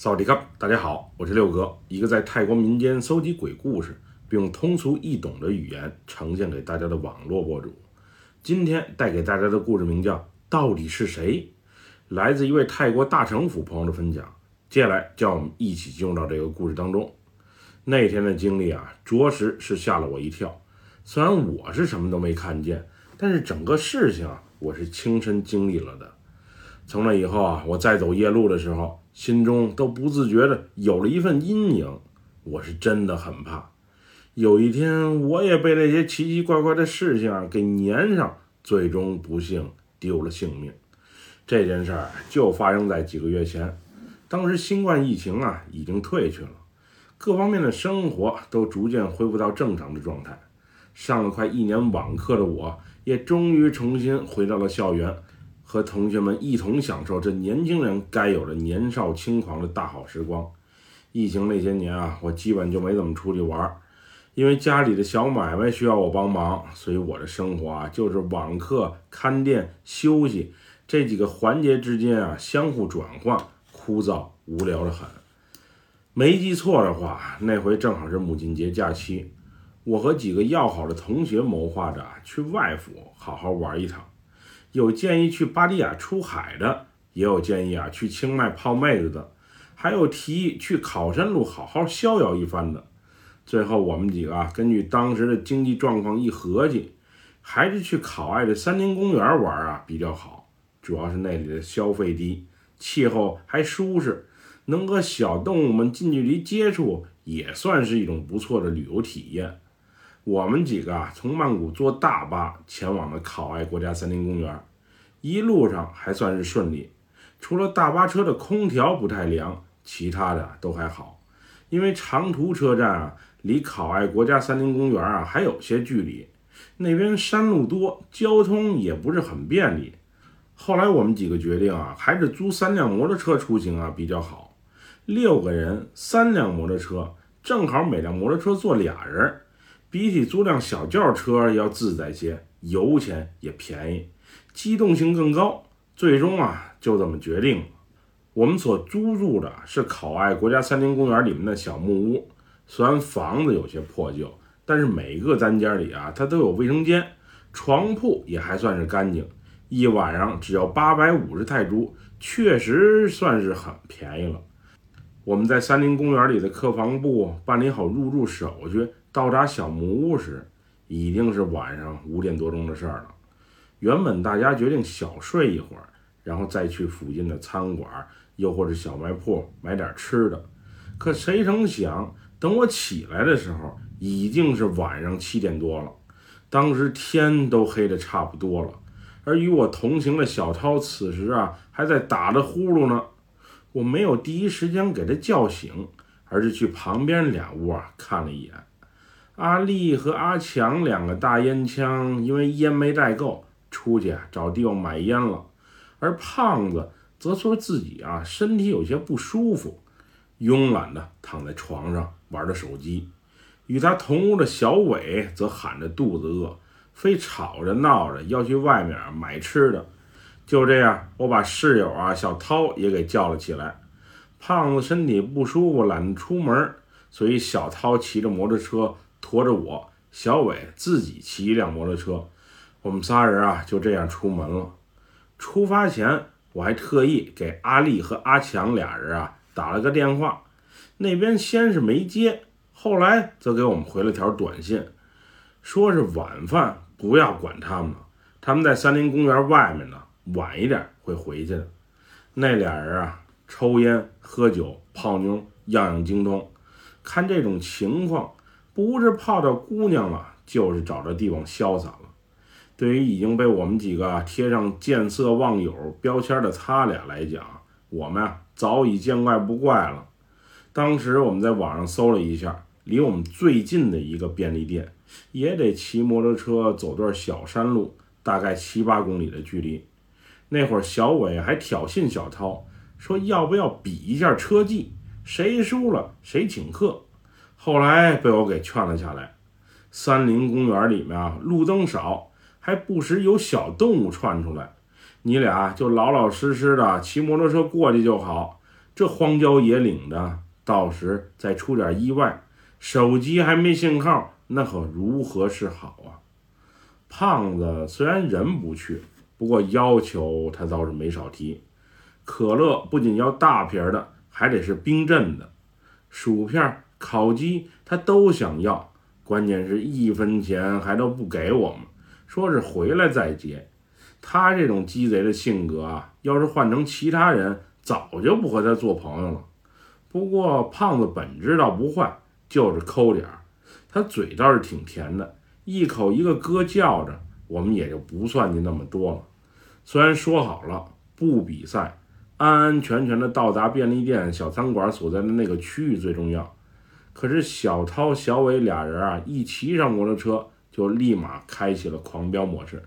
萨瓦迪卡，大家好，我是六哥，一个在泰国民间搜集鬼故事，并用通俗易懂的语言呈现给大家的网络博主。今天带给大家的故事名叫《到底是谁》，来自一位泰国大城府朋友的分享。接下来，叫我们一起进入到这个故事当中。那天的经历啊，着实是吓了我一跳。虽然我是什么都没看见，但是整个事情啊，我是亲身经历了的。从那以后啊，我再走夜路的时候，心中都不自觉的有了一份阴影。我是真的很怕，有一天我也被那些奇奇怪怪的事情啊给粘上，最终不幸丢了性命。这件事儿就发生在几个月前，当时新冠疫情啊已经退去了，各方面的生活都逐渐恢复到正常的状态。上了快一年网课的我，也终于重新回到了校园。和同学们一同享受这年轻人该有的年少轻狂的大好时光。疫情那些年啊，我基本就没怎么出去玩，因为家里的小买卖需要我帮忙，所以我的生活啊就是网课、看店、休息这几个环节之间啊相互转换，枯燥无聊的很。没记错的话，那回正好是母亲节假期，我和几个要好的同学谋划着去外府好好玩一趟。有建议去巴迪亚出海的，也有建议啊去清迈泡妹子的，还有提议去考山路好好逍遥一番的。最后我们几个啊，根据当时的经济状况一合计，还是去考爱的森林公园玩啊比较好。主要是那里的消费低，气候还舒适，能和小动物们近距离接触，也算是一种不错的旅游体验。我们几个啊，从曼谷坐大巴前往了考爱国家森林公园，一路上还算是顺利，除了大巴车的空调不太凉，其他的都还好。因为长途车站啊，离考爱国家森林公园啊还有些距离，那边山路多，交通也不是很便利。后来我们几个决定啊，还是租三辆摩托车出行啊比较好。六个人，三辆摩托车，正好每辆摩托车坐俩人。比起租辆小轿车要自在些，油钱也便宜，机动性更高。最终啊，就这么决定了。我们所租住的是考爱国家森林公园里面的小木屋，虽然房子有些破旧，但是每个单间里啊，它都有卫生间，床铺也还算是干净。一晚上只要八百五十泰铢，确实算是很便宜了。我们在森林公园里的客房部办理好入住手续。到达小木屋时，已经是晚上五点多钟的事儿了。原本大家决定小睡一会儿，然后再去附近的餐馆，又或者小卖铺买点吃的。可谁成想，等我起来的时候，已经是晚上七点多了。当时天都黑的差不多了，而与我同行的小涛此时啊，还在打着呼噜呢。我没有第一时间给他叫醒，而是去旁边俩屋啊看了一眼。阿丽和阿强两个大烟枪，因为烟没带够，出去找地方买烟了。而胖子则说自己啊身体有些不舒服，慵懒的躺在床上玩着手机。与他同屋的小伟则喊着肚子饿，非吵着闹着要去外面买吃的。就这样，我把室友啊小涛也给叫了起来。胖子身体不舒服，懒得出门，所以小涛骑着摩托车。驮着我，小伟自己骑一辆摩托车，我们仨人啊就这样出门了。出发前，我还特意给阿丽和阿强俩人啊打了个电话，那边先是没接，后来则给我们回了条短信，说是晚饭不要管他们了，他们在森林公园外面呢，晚一点会回去的。那俩人啊，抽烟、喝酒、泡妞，样样精通。看这种情况。不是泡着姑娘了，就是找着地方潇洒了。对于已经被我们几个贴上见色忘友标签的他俩来讲，我们啊早已见怪不怪了。当时我们在网上搜了一下，离我们最近的一个便利店，也得骑摩托车走段小山路，大概七八公里的距离。那会儿小伟还挑衅小涛，说要不要比一下车技，谁输了谁请客。后来被我给劝了下来。森林公园里面啊，路灯少，还不时有小动物窜出来。你俩就老老实实的骑摩托车过去就好。这荒郊野岭的，到时再出点意外，手机还没信号，那可如何是好啊？胖子虽然人不去，不过要求他倒是没少提。可乐不仅要大瓶的，还得是冰镇的；薯片、烤鸡他都想要，关键是一分钱还都不给我们，说是回来再结。他这种鸡贼的性格啊，要是换成其他人，早就不和他做朋友了。不过胖子本质倒不坏，就是抠点儿。他嘴倒是挺甜的，一口一个哥叫着，我们也就不算计那么多了。虽然说好了不比赛，安安全全的到达便利店小餐馆所在的那个区域最重要，可是小涛、小伟俩人啊，一骑上摩托车就立马开启了狂飙模式。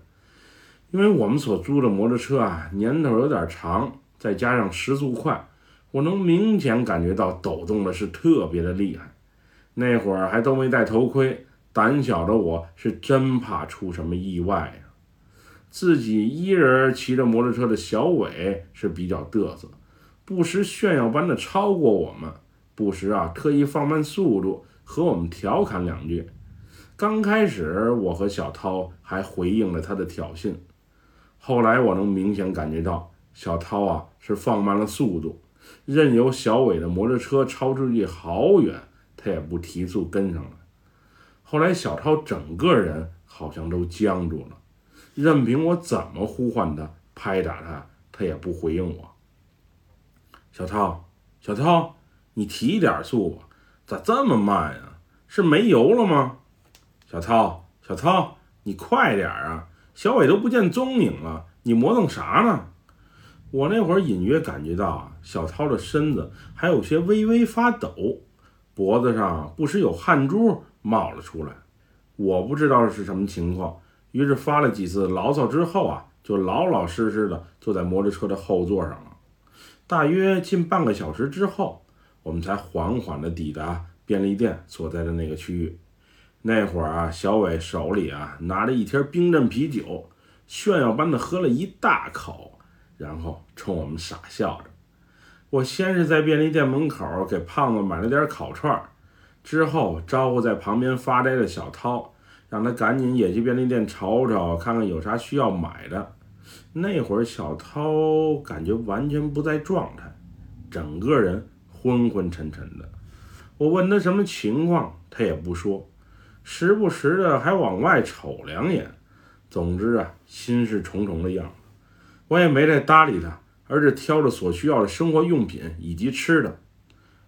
因为我们所租的摩托车啊，年头有点长，再加上时速快，我能明显感觉到抖动的是特别的厉害。那会儿还都没戴头盔，胆小的我是真怕出什么意外呀。自己一人骑着摩托车的小伟是比较嘚瑟，不时炫耀般的超过我们，不时啊特意放慢速度和我们调侃两句。刚开始我和小涛还回应了他的挑衅。后来我能明显感觉到，小涛啊是放慢了速度，任由小伟的摩托车超出去好远，他也不提速跟上来。后来小涛整个人好像都僵住了，任凭我怎么呼唤他、拍打他，他也不回应我。小涛，小涛，你提点速吧，咋这么慢呀？是没油了吗？小涛，小涛，你快点啊！小伟都不见踪影了，你磨蹭啥呢？我那会儿隐约感觉到啊，小涛的身子还有些微微发抖，脖子上不时有汗珠冒了出来。我不知道是什么情况，于是发了几次牢骚之后啊，就老老实实的坐在摩托车的后座上了。大约近半个小时之后，我们才缓缓的抵达便利店所在的那个区域。那会儿啊，小伟手里啊拿着一瓶冰镇啤酒，炫耀般的喝了一大口，然后冲我们傻笑着。我先是在便利店门口给胖子买了点烤串，之后招呼在旁边发呆的小涛，让他赶紧也去便利店瞅瞅，看看有啥需要买的。那会儿小涛感觉完全不在状态，整个人昏昏沉沉的。我问他什么情况，他也不说。时不时的还往外瞅两眼，总之啊，心事重重的样子。我也没再搭理他，而是挑着所需要的生活用品以及吃的。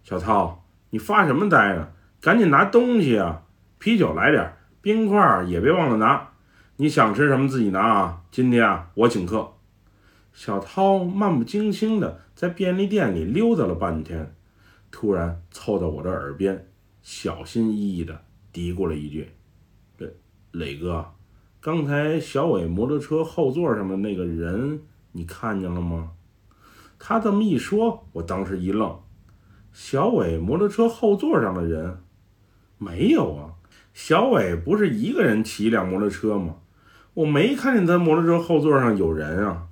小涛，你发什么呆呢？赶紧拿东西啊！啤酒来点，冰块也别忘了拿。你想吃什么自己拿啊！今天啊，我请客。小涛漫不经心的在便利店里溜达了半天，突然凑到我的耳边，小心翼翼的。嘀咕了一句：“磊磊哥，刚才小伟摩托车后座上的那个人，你看见了吗？”他这么一说，我当时一愣。小伟摩托车后座上的人，没有啊！小伟不是一个人骑一辆摩托车吗？我没看见他摩托车后座上有人啊！